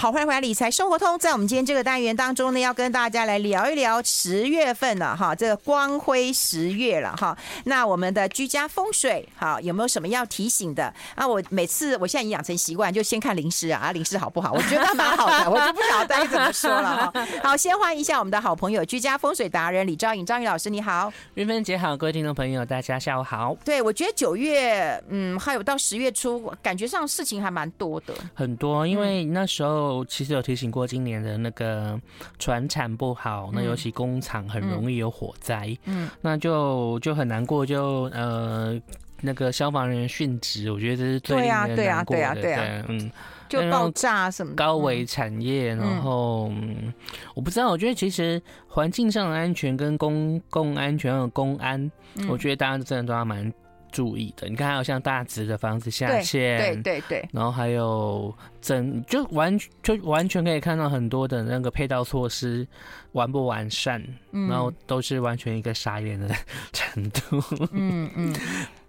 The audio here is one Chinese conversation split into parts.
好，欢迎回来，理财生活通。在我们今天这个单元当中呢，要跟大家来聊一聊十月份了哈，这个光辉十月了哈。那我们的居家风水好，有没有什么要提醒的啊？我每次我现在已经养成习惯，就先看灵师啊，灵师好不好？我觉得蛮好的，我就不晓得该怎么说了哈。好，先欢迎一下我们的好朋友居家风水达人李昭颖，昭颖老师你好，云芬姐好，各位听众朋友大家下午好。对，我觉得九月嗯，还有到十月初，感觉上事情还蛮多的，很多，因为那时候。其实有提醒过，今年的那个船产不好，那尤其工厂很容易有火灾，嗯，那就就很难过，就呃那个消防人员殉职，我觉得这是最令人难过的，对啊，嗯，就爆炸什么高危产业，然后嗯，我不知道，我觉得其实环境上的安全跟公共安全和公安，我觉得大家真的都要蛮。注意的，你看，还有像大直的房子下线，对对对，然后还有整就完就完全可以看到很多的那个配套措施完不完善，嗯、然后都是完全一个傻眼的程度。嗯嗯。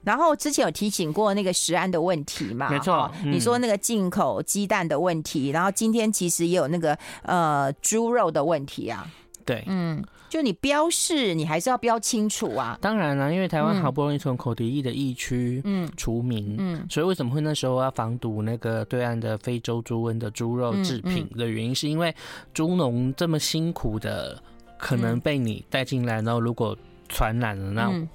然后之前有提醒过那个食安的问题嘛？没错，你说那个进口鸡蛋的问题，嗯、然后今天其实也有那个呃猪肉的问题啊。对，嗯。就你标示，你还是要标清楚啊。当然了，因为台湾好不容易从口蹄疫的疫区嗯除名，嗯，所以为什么会那时候要防堵那个对岸的非洲猪瘟的猪肉制品的原因，是因为猪农这么辛苦的可能被你带进来，然后如果传染了，那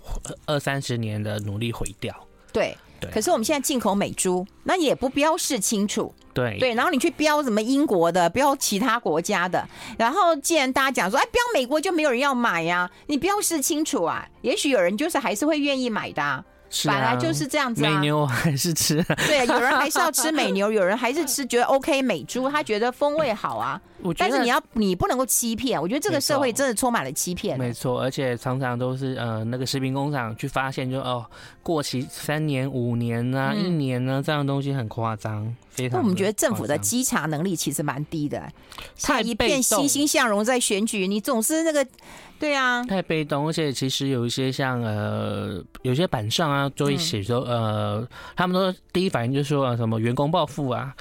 二三十年的努力毁掉。对。对，可是我们现在进口美猪，那也不标示清楚。对对，然后你去标什么英国的，标其他国家的，然后既然大家讲说，哎，标美国就没有人要买呀，啊，你标示清楚啊，也许有人就是还是会愿意买的，啊。本来就是这样子啊。美牛还是吃，对，有人还是要 吃美牛，有人还是吃觉得 OK 美猪，他觉得风味好啊。但是你要，你不能够欺骗。我觉得这个社会真的充满了欺骗。没错，而且常常都是呃，那个食品工厂去发现就，就哦，过期三年、五年呢、啊，一年呢，这样的东西很夸张，非常。那我们觉得政府的稽查能力其实蛮低的。他一片欣欣向荣在选举，你总是那个。对啊，太被动，而且其实有一些像呃，有些板上啊，就会写说、嗯、呃，他们都第一反应就是说什么员工报复啊，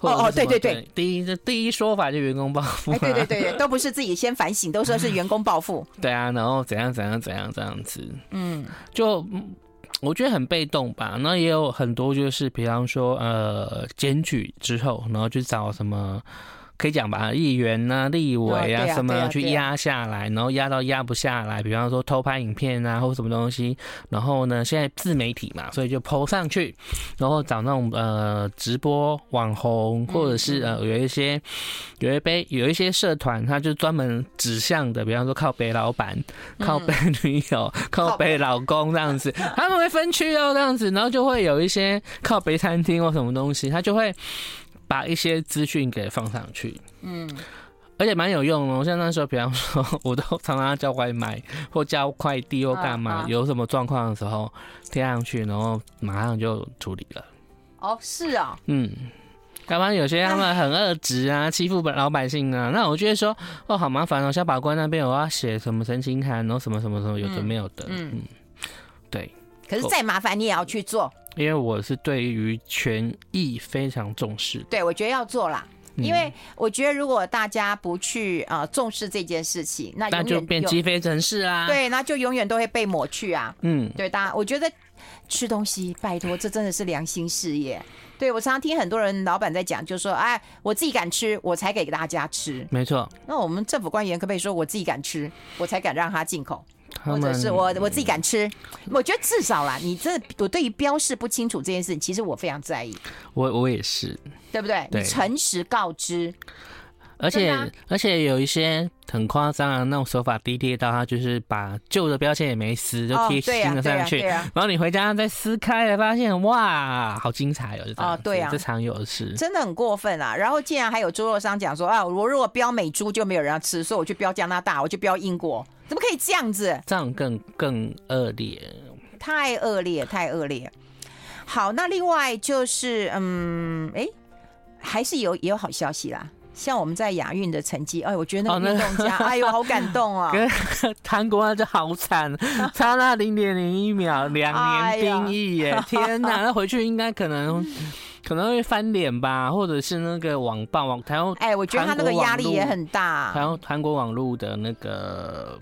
哦哦，对对对，第一第一说法就员工报复、啊，对对对，都不是自己先反省，都说是员工报复，对啊，然后怎样怎样怎样这样子，嗯，就我觉得很被动吧，那也有很多就是比方说呃，检举之后，然后去找什么。可以讲吧，议员啊、立委啊，什么去压下来，然后压到压不下来，比方说偷拍影片啊，或什么东西，然后呢，现在自媒体嘛，所以就 po 上去，然后找那种呃直播网红，或者是呃有一些有一杯有一些社团，他就专门指向的，比方说靠北老板、靠北女友、靠北老公这样子，他们会分区哦这样子，然后就会有一些靠北餐厅或什么东西，他就会。把一些资讯给放上去，嗯，而且蛮有用的。像那时候，比方说，我都常常叫外卖或叫快递或干嘛，有什么状况的时候贴上去，然后马上就处理了。哦，是啊，嗯，要不然有些他们很恶质啊，欺负老百姓啊，那我觉得说，哦，好麻烦哦，消保官那边我要写什么申请函，然后什么什么什么，有的没有的，嗯，嗯，对。可是再麻烦你也要去做。因为我是对于权益非常重视，对，我觉得要做啦。因为我觉得如果大家不去呃重视这件事情，那那就变鸡飞城市啊。对，那就永远都会被抹去啊。嗯，对，大家我觉得吃东西，拜托，这真的是良心事业。对，我常常听很多人老板在讲，就说哎，我自己敢吃，我才给大家吃。没错。那我们政府官员可不可以说我自己敢吃，我才敢让他进口？或者是我我自己敢吃，我觉得至少啦，你这我对于标示不清楚这件事，其实我非常在意。我我也是，对不对？对，你诚实告知。而且而且有一些很夸张的那种手法低劣到他就是把旧的标签也没撕，就贴新的上去，然后你回家再撕开了发现，哇，好精彩哦！哦，对啊，这常有的事，真的很过分啊！然后竟然还有猪肉商讲说啊，我如果标美猪就没有人要吃，所以我去标加拿大，我去标英国，怎么可以这样子？这样更更恶劣，太恶劣，太恶劣。好，那另外就是嗯，哎，还是有也有好消息啦。像我们在亚运的成绩，哎，我觉得那个运动家，哎呦，好感动啊！跟韩国那就好惨，差那零点零一秒，两年兵役耶！天哪，那回去应该可能可能会翻脸吧，或者是那个网暴网台湾，哎，我觉得他那个压力也很大。还有韩国网络的那个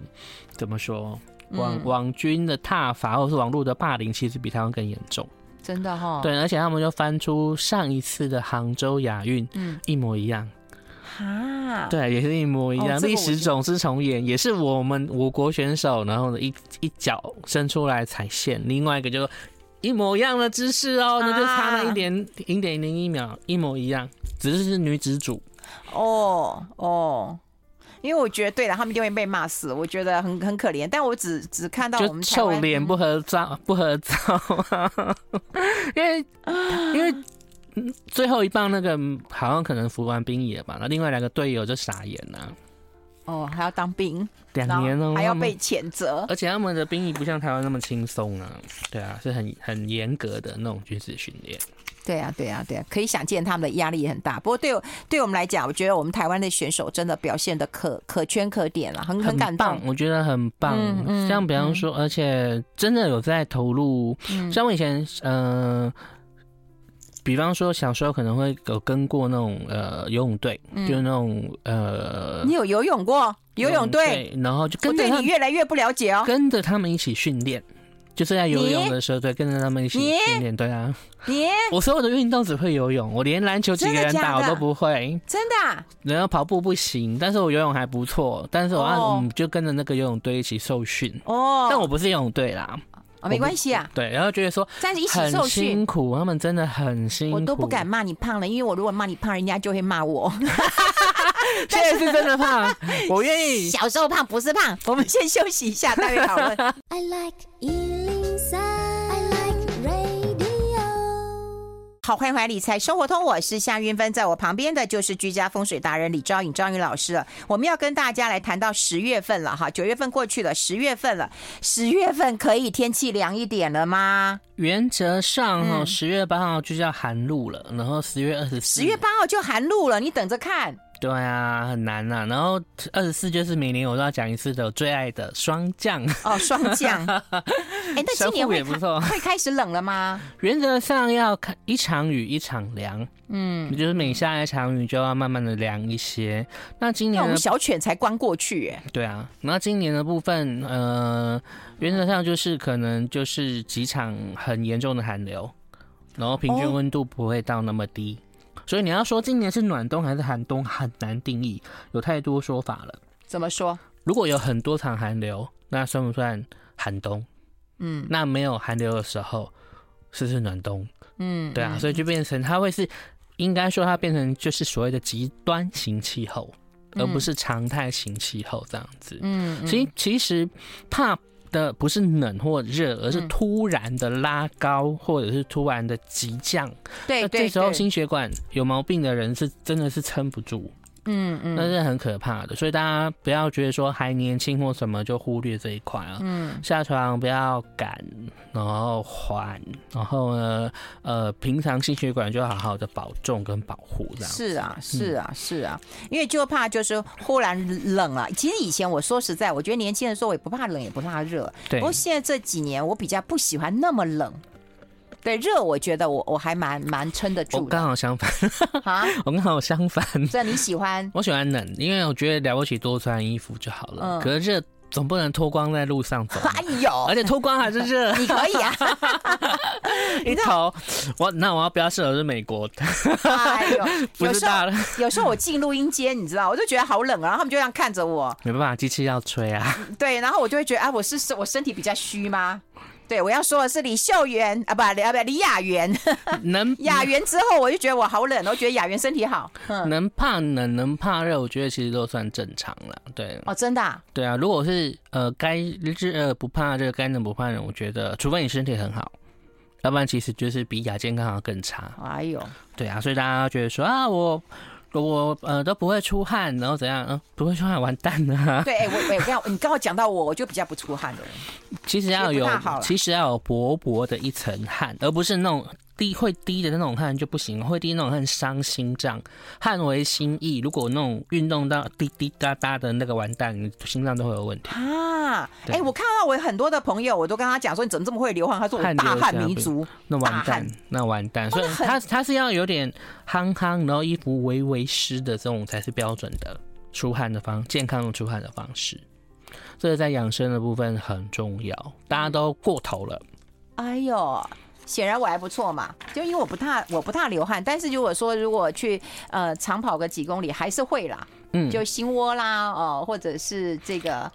怎么说，网网军的踏伐，或者是网络的霸凌，其实比台湾更严重。真的哈？对，而且他们就翻出上一次的杭州亚运，嗯，一模一样。啊，对，也是一模一样，历、哦、史总是重演，也是我们我国选手，然后呢一一脚伸出来踩线，另外一个就一模一样的姿势哦，那、啊、就差了一点零点零一秒，一模一样，只是是女子组。哦哦，因为我觉得对了，他们就会被骂死，我觉得很很可怜，但我只只看到我们臭脸不合照，不合照，因 为因为。最后一棒那个好像可能服完兵役了吧？那另外两个队友就傻眼了。哦，还要当兵两年哦，还要被谴责。而且他们的兵役不像台湾那么轻松啊，对啊，是很很严格的那种军事训练。对啊，对啊，对啊，可以想见他们的压力也很大。不过对对我们来讲，我觉得我们台湾的选手真的表现的可可圈可点了，很很感动。我觉得很棒。嗯嗯、像比方说，嗯、而且真的有在投入。嗯、像我以前，嗯、呃。比方说，小时候可能会有跟过那种呃游泳队，嗯、就是那种呃，你有游泳过？游泳队，然后就跟着你越来越不了解哦，跟着他们一起训练，就是在游泳的时候，对，跟着他们一起训练，对啊，你？我所有的运动只会游泳，我连篮球几个人打我都不会，真的，啊。然后跑步不行，但是我游泳还不错，但是我按、哦、嗯就跟着那个游泳队一起受训。哦，但我不是游泳队啦。没关系啊。对，然后觉得说在一起受训，很辛苦，他们真的很辛苦。我都不敢骂你胖了，因为我如果骂你胖，人家就会骂我。现在是真的胖，我愿意。小时候胖不是胖，我们先休息一下，待会讨论。I like 好，欢迎回来理财生活通，我是夏云芬，在我旁边的就是居家风水达人李昭颖、张云老师了。我们要跟大家来谈到十月份了哈，九月份过去了，十月份了，十月份可以天气凉一点了吗？原则上哈，十月八号就叫寒露了，然后十月二十四，十月八号就寒露了，你等着看。对啊，很难呐、啊。然后二十四就是每年我都要讲一次的我最爱的霜降哦，霜降。哎、欸，那今年会也不错，会开始冷了吗？原则上要看一场雨一场凉，嗯，就是每下一场雨就要慢慢的凉一些。那今年我们小犬才关过去，哎，对啊。那今年的部分，呃，原则上就是可能就是几场很严重的寒流，然后平均温度不会到那么低。哦所以你要说今年是暖冬还是寒冬，很难定义，有太多说法了。怎么说？如果有很多场寒流，那算不算寒冬？嗯，那没有寒流的时候，是不是暖冬？嗯，对啊，所以就变成它会是，应该说它变成就是所谓的极端型气候，而不是常态型气候这样子。嗯，其其实怕。的不是冷或热，而是突然的拉高，或者是突然的急降。对，这时候心血管有毛病的人是真的是撑不住。嗯嗯，那是很可怕的，所以大家不要觉得说还年轻或什么就忽略这一块啊。嗯，下床不要赶，然后缓，然后呢，呃，平常心血管就好好的保重跟保护这样。是啊，是啊，是啊，因为就怕就是忽然冷了。其实以前我说实在，我觉得年轻的时候我也不怕冷，也不怕热。对。不过现在这几年我比较不喜欢那么冷。对热，我觉得我我还蛮蛮撑得住。我刚好相反啊，我刚好相反。所以你喜欢？我喜欢冷，因为我觉得了不起多穿衣服就好了。嗯、可是热总不能脱光在路上走。哎呦，而且脱光还是热。你可以啊。一头我那我要标示我是美国的。哎呦，有时候有时候我进录音间，你知道，我就觉得好冷啊，然后他们就这样看着我。没办法，机器要吹啊。对，然后我就会觉得啊，我是我身体比较虚吗？对，我要说的是李秀媛啊，不，啊，不，李雅媛。能 雅媛之后，我就觉得我好冷，我觉得雅媛身体好。能怕冷，能怕热，我觉得其实都算正常了。对，哦，真的、啊。对啊，如果是呃该热不怕热，该冷不怕冷，我觉得除非你身体很好，要不然其实就是比亚健康要更差。哎呦，对啊，所以大家觉得说啊我。我呃都不会出汗，然后怎样？嗯，不会出汗，完蛋了。对，我我要你刚刚讲到我，我就比较不出汗的人。其实要有，其实要有薄薄的一层汗，而不是那种滴会低的那种汗就不行，会低那种汗伤心脏，汗为心意。如果那种运动到滴滴答答的那个完蛋，你心脏都会有问题啊！哎、欸，我看到我很多的朋友，我都跟他讲说，你怎么这么会流汗？他说我大汗民族，那完蛋，那完蛋。所以他他是要有点夯夯，然后衣服微微湿的这种才是标准的出汗的方，健康的出汗的方式。这个在养生的部分很重要，大家都过头了。哎呦！显然我还不错嘛，就因为我不太我不太流汗，但是如果说如果去呃长跑个几公里还是会啦，嗯，就心窝啦，哦、呃，或者是这个。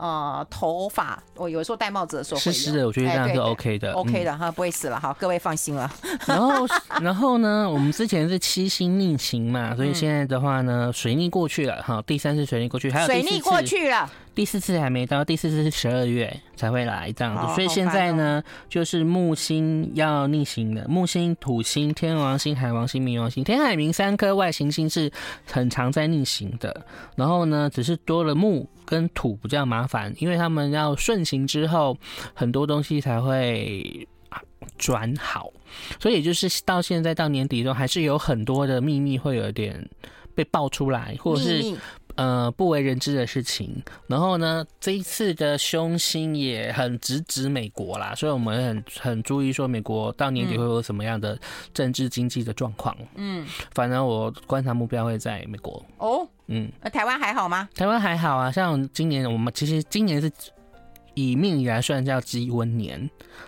呃，头发我有时候戴帽子的时候会湿湿的，我觉得这样是 OK 的、欸、，OK 的哈，不会死了哈，各位放心了。然后，然后呢，我们之前是七星逆行嘛，所以现在的话呢，水逆过去了哈，第三次水逆过去，还有水逆过去了，第四次还没到，第四次是十二月才会来这样子，所以现在呢，就是木星要逆行的，木星、土星、天王星、海王星、冥王星、天海冥三颗外行星是很常在逆行的，然后呢，只是多了木。跟土比较麻烦，因为他们要顺行之后，很多东西才会转好，所以也就是到现在到年底中，还是有很多的秘密会有点被爆出来，或者是呃不为人知的事情。然后呢，这一次的凶星也很直指美国啦，所以我们很很注意说美国到年底会有什么样的政治经济的状况。嗯，反正我观察目标会在美国哦。嗯，那台湾还好吗？台湾还好啊，像今年我们其实今年是以命以来算叫积温年，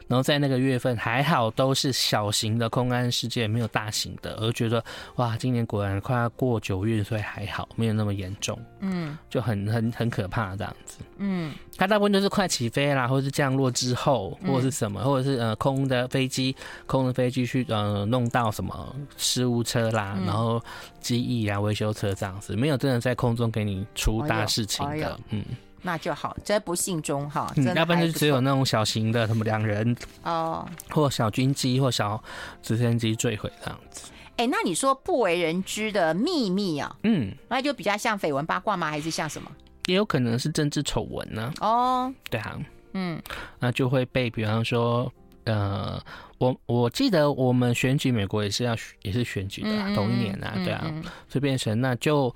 然后在那个月份还好都是小型的空安事件，没有大型的，而觉得哇，今年果然快要过九月，所以还好没有那么严重，嗯，就很很很可怕这样子，嗯，它大部分都是快起飞啦，或者是降落之后，或者是什么，或者是呃空的飞机，空的飞机去呃弄到什么失物车啦，然后。机翼啊，维修车这样子，没有真的在空中给你出大事情的，哎哎、嗯，那就好，这不幸中哈，嗯，要不然就只有那种小型的，什么两人哦，或小军机或小直升机坠毁这样子。哎、欸，那你说不为人知的秘密啊，嗯，那就比较像绯闻八卦吗？还是像什么？也有可能是政治丑闻呢。哦，对啊，嗯，那就会被，比方说。呃，我我记得我们选举美国也是要也是选举的、啊，同一年啊，对啊，所以变成那就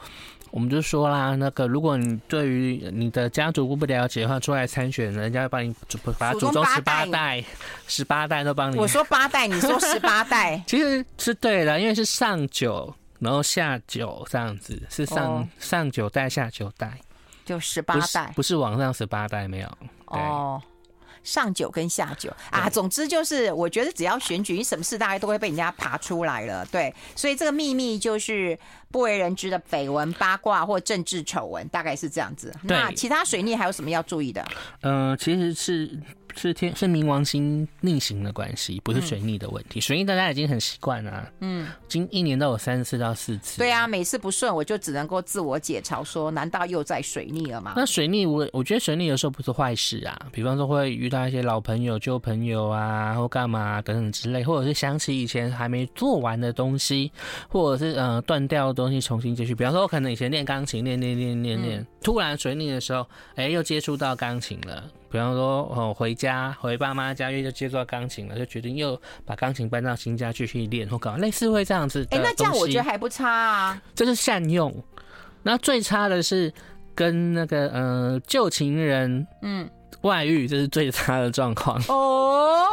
我们就说啦，那个如果你对于你的家族不不了解的话，出来参选，人家帮你祖把祖宗十八代十八代都帮你。我说八代，你说十八代，其实是对的，因为是上九，然后下九这样子，是上、哦、上九代下九代，就十八代，不是往上十八代没有，对。哦上九跟下九啊，总之就是，我觉得只要选举，你什么事大概都会被人家爬出来了，对，所以这个秘密就是不为人知的绯闻、八卦或政治丑闻，大概是这样子。那其他水逆还有什么要注意的？嗯、呃，其实是。是天是冥王星逆行的关系，不是水逆的问题。嗯、水逆大家已经很习惯了，嗯，今一年都有三次到四次。对啊，每次不顺我就只能够自我解嘲说，难道又在水逆了吗？那水逆我我觉得水逆有时候不是坏事啊，比方说会遇到一些老朋友、旧朋友啊，或干嘛等等之类，或者是想起以前还没做完的东西，或者是呃断掉的东西重新继续。比方说，我可能以前练钢琴，练练练练练，突然水逆的时候，哎、欸，又接触到钢琴了。比方说，哦，回家回爸妈家，又就接触到钢琴了，就决定又把钢琴搬到新家继续练或搞类似会这样子。哎、欸，那这样我觉得还不差啊。这是善用，那最差的是跟那个呃旧情人，嗯。外遇，这是最差的状况哦，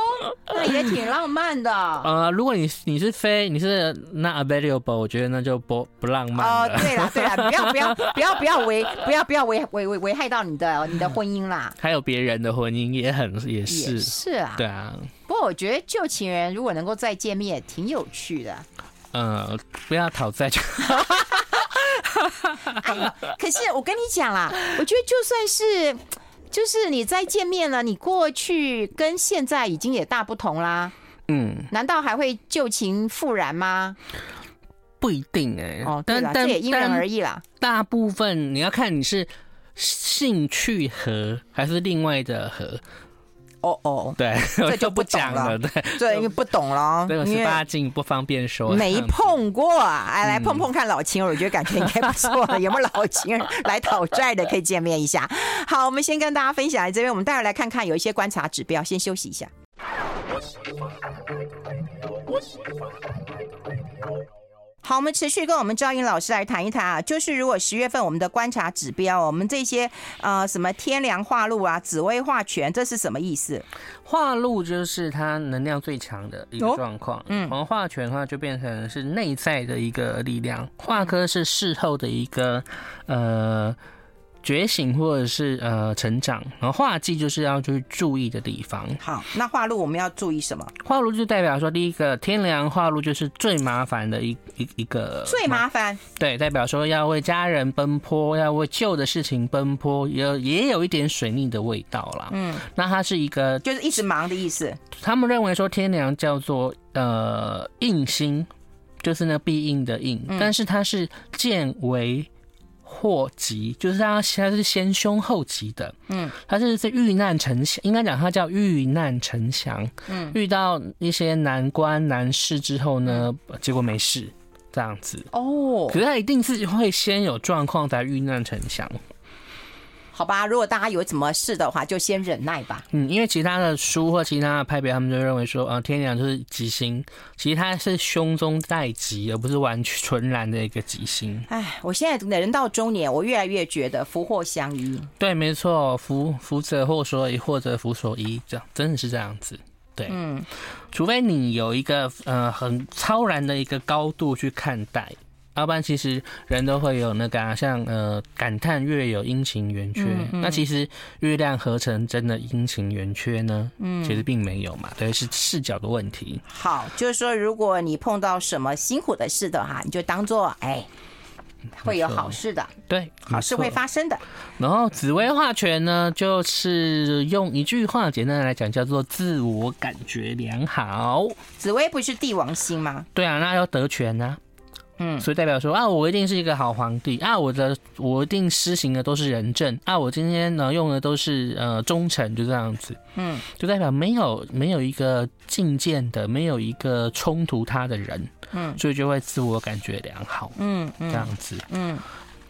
那也挺浪漫的。呃，如果你你是非你是 not available，我觉得那就不不浪漫。哦，对了对了，不要不要不要不要危不要不要危危危危害到你的你的婚姻啦。还有别人的婚姻也很也是也是啊，对啊。不过我觉得旧情人如果能够再见面，也挺有趣的。呃，不要讨债就。哎，可是我跟你讲啦，我觉得就算是。就是你再见面了，你过去跟现在已经也大不同啦。嗯，难道还会旧情复燃吗？不一定哎、欸。哦，但但这也因人而异啦。大部分你要看你是兴趣合还是另外的合。哦哦，对，这就不讲了，对，对，因为不懂了，这个十八禁不方便说，没碰过，哎，来碰碰看老情人，我觉得感觉应该不错，有没有老情人来讨债的可以见面一下。好，我们先跟大家分享这边，我们待会来看看有一些观察指标，先休息一下。好，我们持续跟我们赵英老师来谈一谈啊，就是如果十月份我们的观察指标，我们这些呃什么天梁化禄啊、紫微化权，这是什么意思？化禄就是它能量最强的一个状况，哦，嗯，化权的话就变成是内在的一个力量，化科是事后的一个呃。觉醒或者是呃成长，然后化忌就是要去注意的地方。好，那化禄我们要注意什么？化禄就代表说，第一个天梁化禄就是最麻烦的一一一个最麻烦。对，代表说要为家人奔波，要为旧的事情奔波，也也有一点水逆的味道啦。嗯，那它是一个就是一直忙的意思。他们认为说天梁叫做呃印星，就是那必应的应，嗯、但是它是见为。祸及就是他，他是先凶后吉的，嗯，他是在遇难成祥，应该讲他叫遇难成祥，嗯，遇到一些难关难事之后呢，结果没事这样子，哦，可是他一定是会先有状况才遇难成祥。好吧，如果大家有什么事的话，就先忍耐吧。嗯，因为其他的书或其他的派别，他们就认为说，呃，天梁就是吉星，其实它是凶中带吉，而不是完全纯然的一个吉星。哎，我现在人到中年，我越来越觉得福祸相依。对，没错，福福者祸所依，祸者福所依，这样真的是这样子。对，嗯，除非你有一个呃很超然的一个高度去看待。要不然，其实人都会有那个、啊、像呃感叹月有阴晴圆缺，嗯嗯、那其实月亮合成真的阴晴圆缺呢？嗯，其实并没有嘛，对，是视角的问题。好，就是说，如果你碰到什么辛苦的事的话，你就当做哎，会有好事的，对，好事会发生的。然后紫薇化权呢，就是用一句话简单的来讲，叫做自我感觉良好。紫薇不是帝王星吗？对啊，那要得权呢、啊。嗯，所以代表说啊，我一定是一个好皇帝啊，我的我一定施行的都是仁政啊，我今天呢用的都是呃忠诚，就这样子。嗯，就代表没有没有一个进谏的，没有一个冲突他的人。嗯，所以就会自我感觉良好。嗯，这样子。嗯，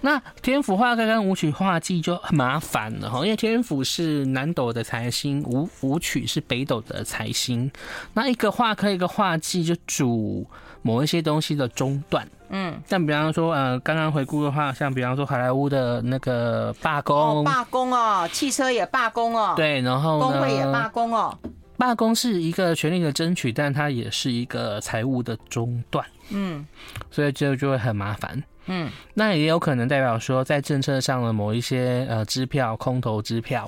那天府画科跟武曲画技就很麻烦了哈，因为天府是南斗的财星，武武曲是北斗的财星，那一个画科一个画技就主某一些东西的中断。嗯，像比方说，呃，刚刚回顾的话，像比方说好莱坞的那个罢工，罢工哦，汽车也罢工哦，对，然后工会也罢工哦。罢工是一个权利的争取，但它也是一个财务的中断。嗯，所以这就会很麻烦。嗯，那也有可能代表说，在政策上的某一些呃支票，空头支票。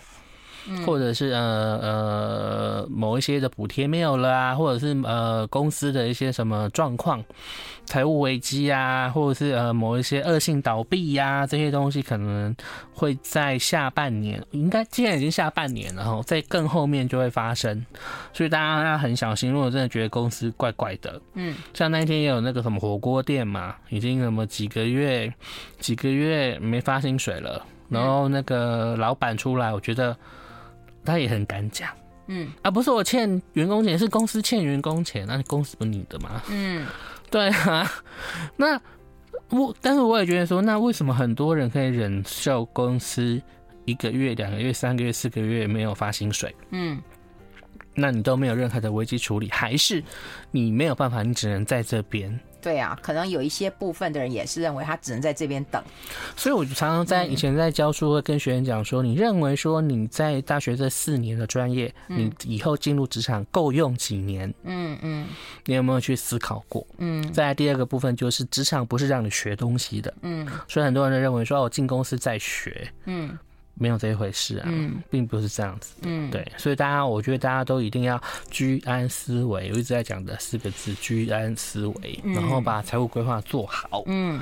或者是呃呃某一些的补贴没有了啊，或者是呃公司的一些什么状况，财务危机啊，或者是呃某一些恶性倒闭呀、啊，这些东西可能会在下半年，应该既然已经下半年了哈，在更后面就会发生，所以大家要很小心。如果真的觉得公司怪怪的，嗯，像那一天也有那个什么火锅店嘛，已经什么几个月几个月没发薪水了，然后那个老板出来，我觉得。他也很敢讲，嗯，啊，不是我欠员工钱，是公司欠员工钱，那公司不是你的吗？嗯，对啊，那我，但是我也觉得说，那为什么很多人可以忍受公司一个月、两个月、三个月、四个月没有发薪水？嗯，那你都没有任何的危机处理，还是你没有办法，你只能在这边？对啊，可能有一些部分的人也是认为他只能在这边等，所以我就常常在以前在教书会跟学员讲说，你认为说你在大学这四年的专业，你以后进入职场够用几年？嗯嗯，你有没有去思考过？嗯，再来第二个部分就是职场不是让你学东西的，嗯，所以很多人都认为说我进公司在学，嗯。没有这一回事啊，嗯，并不是这样子，嗯，对，所以大家，我觉得大家都一定要居安思危，我一直在讲的四个字，居安思危，然后把财务规划做好，嗯，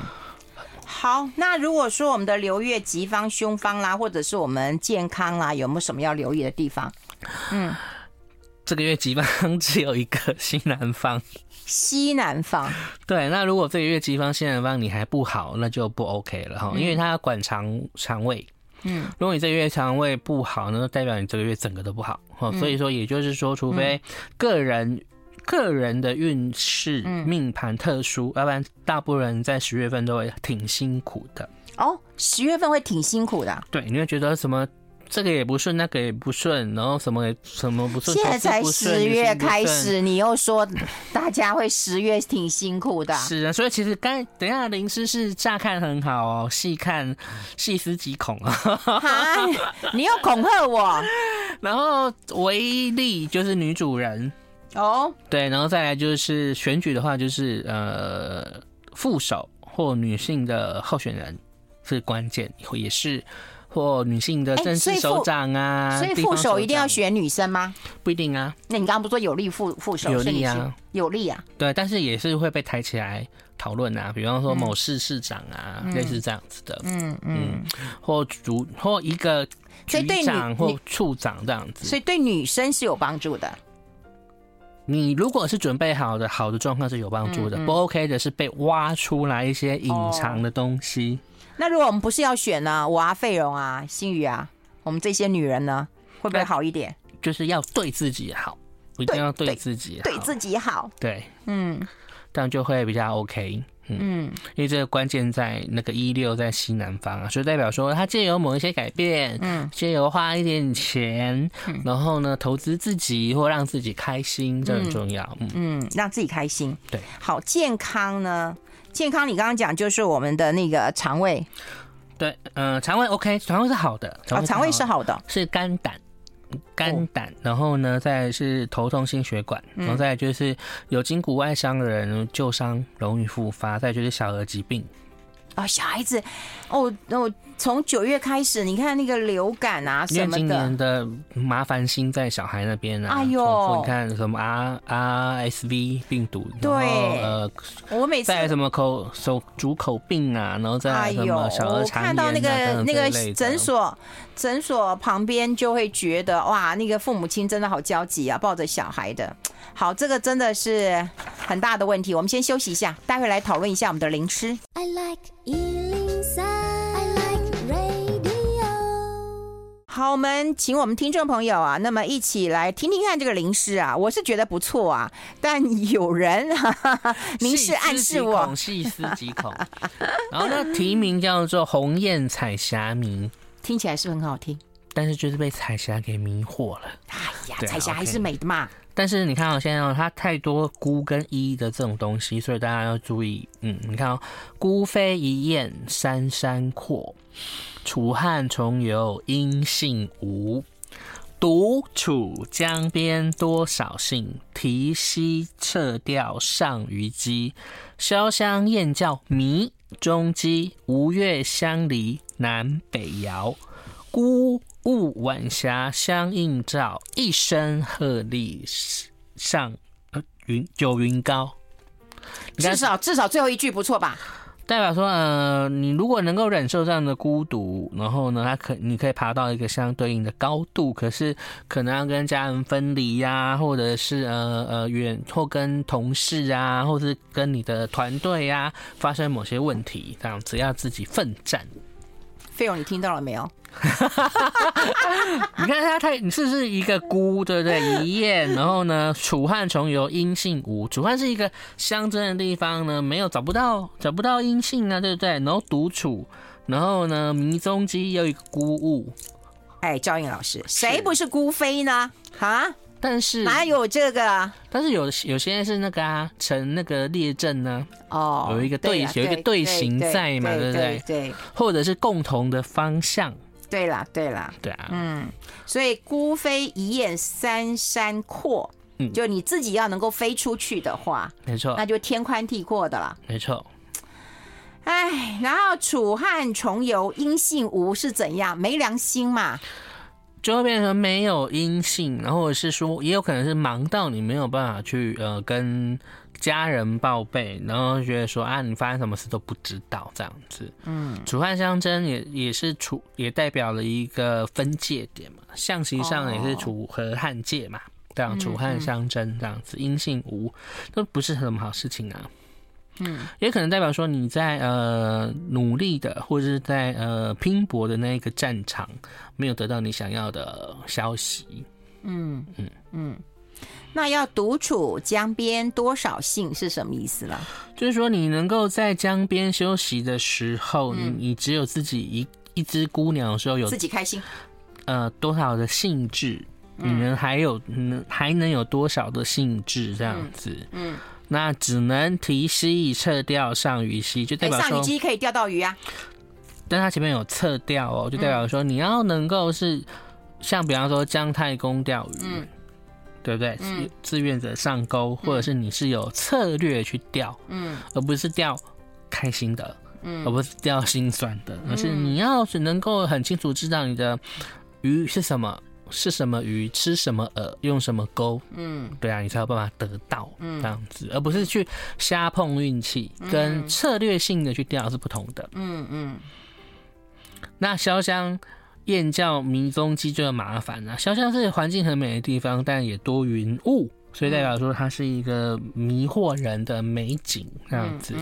好，那如果说我们的流月吉方、凶方啦，或者是我们健康啦，有没有什么要留意的地方？嗯，这个月吉方只有一个西南方，西南方，对，那如果这个月吉方、西南方你还不好，那就不 OK 了哈，因为它要管肠肠胃。嗯，如果你这个月肠胃不好，呢代表你这个月整个都不好。哦，所以说，也就是说，除非个人、嗯、个人的运势命盘特殊，要不然大部分人在十月份都会挺辛苦的。哦，十月份会挺辛苦的。对，你会觉得什么这个也不顺，那个也不顺，然后什么也什么不顺。现在才十月开始，你又说大家会十月挺辛苦的。是啊，所以其实刚等一下林诗是乍看很好哦，细看细思极恐啊。你又恐吓我。然后唯利就是女主人哦，对，然后再来就是选举的话，就是呃副手或女性的候选人是关键，也是。或女性的正式首长啊，所以副手一定要选女生吗？不一定啊。那你刚刚不说有利副副手？有利啊，有利啊。对，但是也是会被抬起来讨论啊。比方说某市市长啊，类似这样子的。嗯嗯。或主或一个局长或处长这样子。所以对女生是有帮助的。你如果是准备好的，好的状况是有帮助的。不 OK 的是被挖出来一些隐藏的东西。那如果我们不是要选呢？我啊，费荣啊，心宇啊，我们这些女人呢，会不会好一点？就是要对自己好，一定要对自己好，对自己好。对，嗯，这样就会比较 OK。嗯，因为这个关键在那个一六在西南方啊，所以代表说他借由某一些改变，嗯，借由花一点钱，然后呢，投资自己或让自己开心，这很重要。嗯嗯，让自己开心。对，好，健康呢？健康，你刚刚讲就是我们的那个肠胃，对，嗯、呃，肠胃 OK，肠胃是好的，啊，肠胃是好的，是肝胆，肝胆，然后呢，再是头痛心血管，然后再来就是有筋骨外伤的人旧伤容易复发，再就是小儿疾病。啊、哦，小孩子，哦哦，从九月开始，你看那个流感啊什么的，今年的麻烦心在小孩那边啊。哎呦，你看什么 R RSV 病毒，对，呃，我每次在什么口手足口病啊，然后在什么小儿肠炎、啊、我看到那个那个诊所诊所旁边就会觉得哇，那个父母亲真的好焦急啊，抱着小孩的。好，这个真的是很大的问题。我们先休息一下，待会来讨论一下我们的灵诗。I like 103, I like radio。好，我们请我们听众朋友啊，那么一起来听听看这个灵诗啊，我是觉得不错啊，但有人哈哈哈，明示暗示我，细思极恐。然后呢，题名叫做《鸿雁彩霞迷》，听起来是不是很好听？但是就是被彩霞给迷惑了。哎呀，彩霞还是美的嘛。但是你看哦，现在它太多孤跟一的这种东西，所以大家要注意。嗯，你看哦，孤飞一雁山山阔，楚汉重游音信无。独处江边多少兴，啼兮掣调上虞姬。潇湘燕叫迷踪鸡，吴越相离南北遥。孤雾晚霞相映照，一身鹤唳上云九云高。至少至少最后一句不错吧？代表说，呃，你如果能够忍受这样的孤独，然后呢，他可你可以爬到一个相对应的高度，可是可能要跟家人分离呀，或者是呃呃远或跟同事啊，或是跟你的团队呀发生某些问题，这样子要自己奋战。费勇，你听到了没有？你看他太，你是不是一个孤，对不对？一夜，然后呢，楚汉重游音信无。楚汉是一个乡镇的地方呢，没有找不到找不到音信啊，对不对？然后独处，然后呢，迷踪迹又一个孤物。哎，赵英老师，谁不是孤飞呢？啊？但是哪有这个啊？但是有有些是那个啊，成那个列阵呢。哦，有一个队，有一个队形在嘛，对不对？对，或者是共同的方向。对啦，对啦，对啊，嗯，所以孤飞一雁三山阔，嗯，就你自己要能够飞出去的话，没错，那就天宽地阔的了，没错。哎，然后楚汉重游音信无是怎样？没良心嘛？就会变成没有音信，然后或者是说，也有可能是忙到你没有办法去呃跟。家人报备，然后觉得说啊，你发生什么事都不知道这样子。嗯，楚汉相争也也是楚，也代表了一个分界点嘛。象棋上也是楚和汉界嘛，这样楚汉相争这样子，音信无都不是什么好事情啊。嗯，也可能代表说你在呃努力的，或者是在呃拼搏的那一个战场，没有得到你想要的消息。嗯嗯嗯。那要独处江边多少兴是什么意思呢？就是说，你能够在江边休息的时候，你、嗯、你只有自己一一只孤鸟的时候有，有自己开心，呃多少的兴致，你们还有能还能有多少的兴致这样子？嗯，那只能提携撤掉上鱼溪，就代表说上鱼机可以钓到鱼啊。但它前面有撤掉哦，就代表说你要能够是像比方说姜太公钓鱼，嗯，对不对？嗯，志愿者上钩，或者是你是有策略去钓，嗯，而不是钓开心的。嗯，而不是钓心酸的，而是你要是能够很清楚知道你的鱼是什么，是什么鱼，吃什么饵，用什么钩，嗯，对啊，你才有办法得到，嗯，这样子，而不是去瞎碰运气，跟策略性的去钓是不同的，嗯嗯。那潇湘燕叫迷踪鸡就很麻烦了，潇湘是环境很美的地方，但也多云雾，所以代表说它是一个迷惑人的美景，这样子。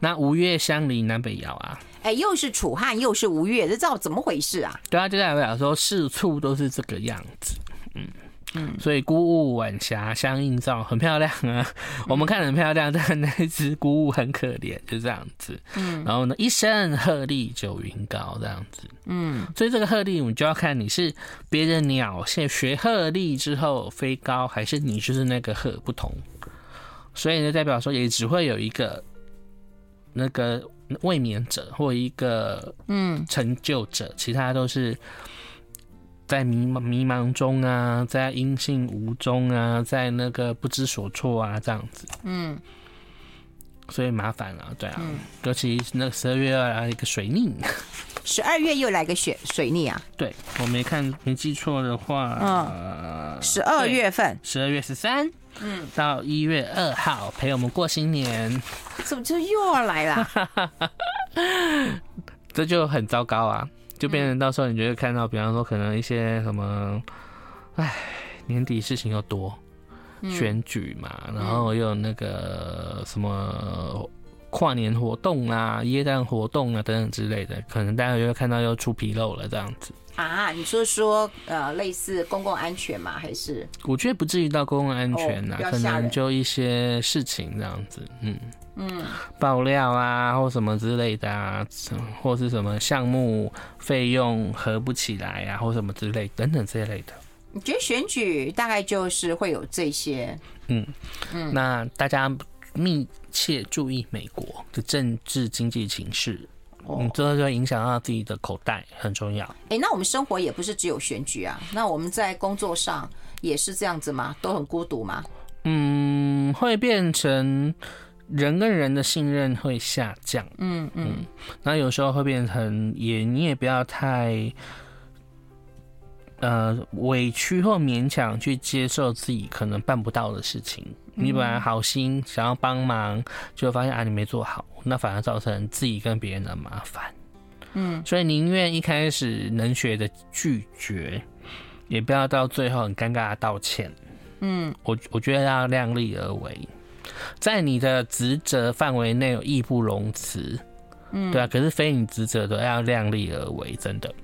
那吴越相邻南北遥啊，哎、欸，又是楚汉，又是吴越，这知道怎么回事啊？对啊，就代表说四处都是这个样子，嗯嗯，所以孤雾晚霞相映照，很漂亮啊。嗯、我们看很漂亮，但那只孤雾很可怜，就这样子。嗯，然后呢，一声鹤唳九云高，这样子。嗯，所以这个鹤唳，我们就要看你是别的鸟，现学鹤唳之后飞高，还是你就是那个鹤不同。所以呢，代表说也只会有一个。那个卫冕者或一个嗯。成就者，嗯、其他都是在迷茫迷茫中啊，在音信无踪啊，在那个不知所措啊，这样子。嗯，所以麻烦了，对啊，嗯、尤其那十二月要来一个水逆，十二月又来个水水逆啊？对，我没看没记错的话，嗯，十二月份，十二月十三。嗯，到一月二号陪我们过新年，怎么就又要来了？这就很糟糕啊！就变成到时候你就会看到，比方说可能一些什么，哎，年底事情又多，选举嘛，然后又有那个什么跨年活动啊、耶诞活动啊等等之类的，可能大家就会看到又出纰漏了这样子。啊，你说说，呃，类似公共安全吗？还是？我觉得不至于到公共安全呐、啊，哦、可能就一些事情这样子，嗯嗯，爆料啊，或什么之类的啊，或是什么项目费用合不起来啊，或什么之类等等这一类的。你觉得选举大概就是会有这些？嗯嗯，那大家密切注意美国的政治经济情势。嗯，这就影响到自己的口袋，很重要。哎、欸，那我们生活也不是只有选举啊，那我们在工作上也是这样子吗？都很孤独吗？嗯，会变成人跟人的信任会下降。嗯嗯，那、嗯、有时候会变成也你也不要太呃委屈或勉强去接受自己可能办不到的事情。你本来好心想要帮忙，就发现啊你没做好，那反而造成自己跟别人的麻烦。嗯，所以宁愿一开始能学的拒绝，也不要到最后很尴尬的道歉。嗯，我我觉得要量力而为，在你的职责范围内有义不容辞。嗯，对啊，可是非你职责的要量力而为，真的。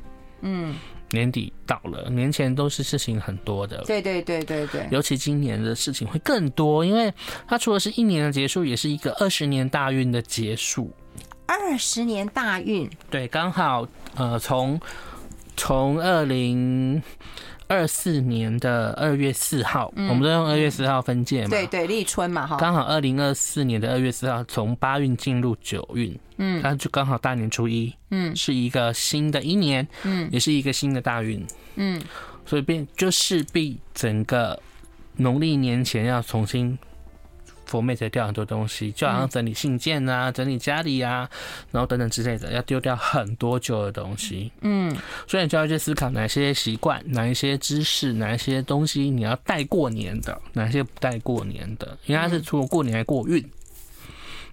嗯。年底到了，年前都是事情很多的。对对对对对，尤其今年的事情会更多，因为它除了是一年的结束，也是一个二十年大运的结束。二十年大运，对，刚好呃，从从二零。二四年的二月四号，嗯、我们都用二月四号分界嘛？对对，立春嘛，哈。刚好二零二四年的二月四号，从八运进入九运，嗯，那就刚好大年初一，嗯，是一个新的一年，嗯，也是一个新的大运，嗯，所以变就势必整个农历年前要重新。佛妹才掉很多东西，就好像整理信件啊，嗯、整理家里啊，然后等等之类的，要丢掉很多旧的东西。嗯，所以你就要去思考哪些习惯、哪一些知识、哪一些东西你要带过年的，哪些不带过年的，因为它是除了过年还过运。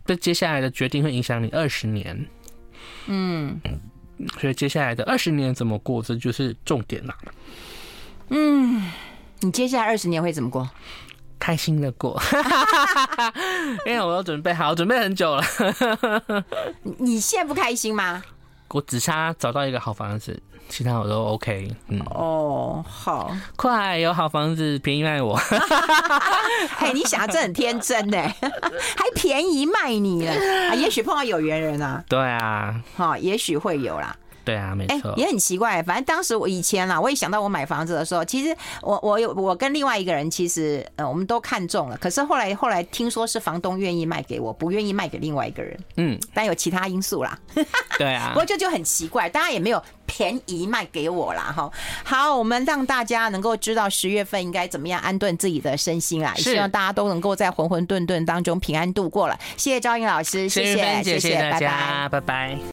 这、嗯、接下来的决定会影响你二十年。嗯，所以接下来的二十年怎么过，这就是重点了。嗯，你接下来二十年会怎么过？开心的过，因为我都准备好，准备很久了。你现在不开心吗？我只差找到一个好房子，其他我都 OK。嗯，哦，好，快有好房子，便宜卖我。嘿，你想的真很天真呢，还便宜卖你了啊？也许碰到有缘人啊。对啊，好，也许会有啦。对啊，没错、欸，也很奇怪。反正当时我以前啦，我一想到我买房子的时候，其实我我有我跟另外一个人，其实呃我们都看中了。可是后来后来听说是房东愿意卖给我，不愿意卖给另外一个人。嗯，但有其他因素啦。对啊，不过这就很奇怪，大家也没有便宜卖给我啦。哈。好，我们让大家能够知道十月份应该怎么样安顿自己的身心啦。希望大家都能够在浑浑沌沌当中平安度过了。谢谢赵英老师，谢谢谢谢，大家，拜拜，拜拜。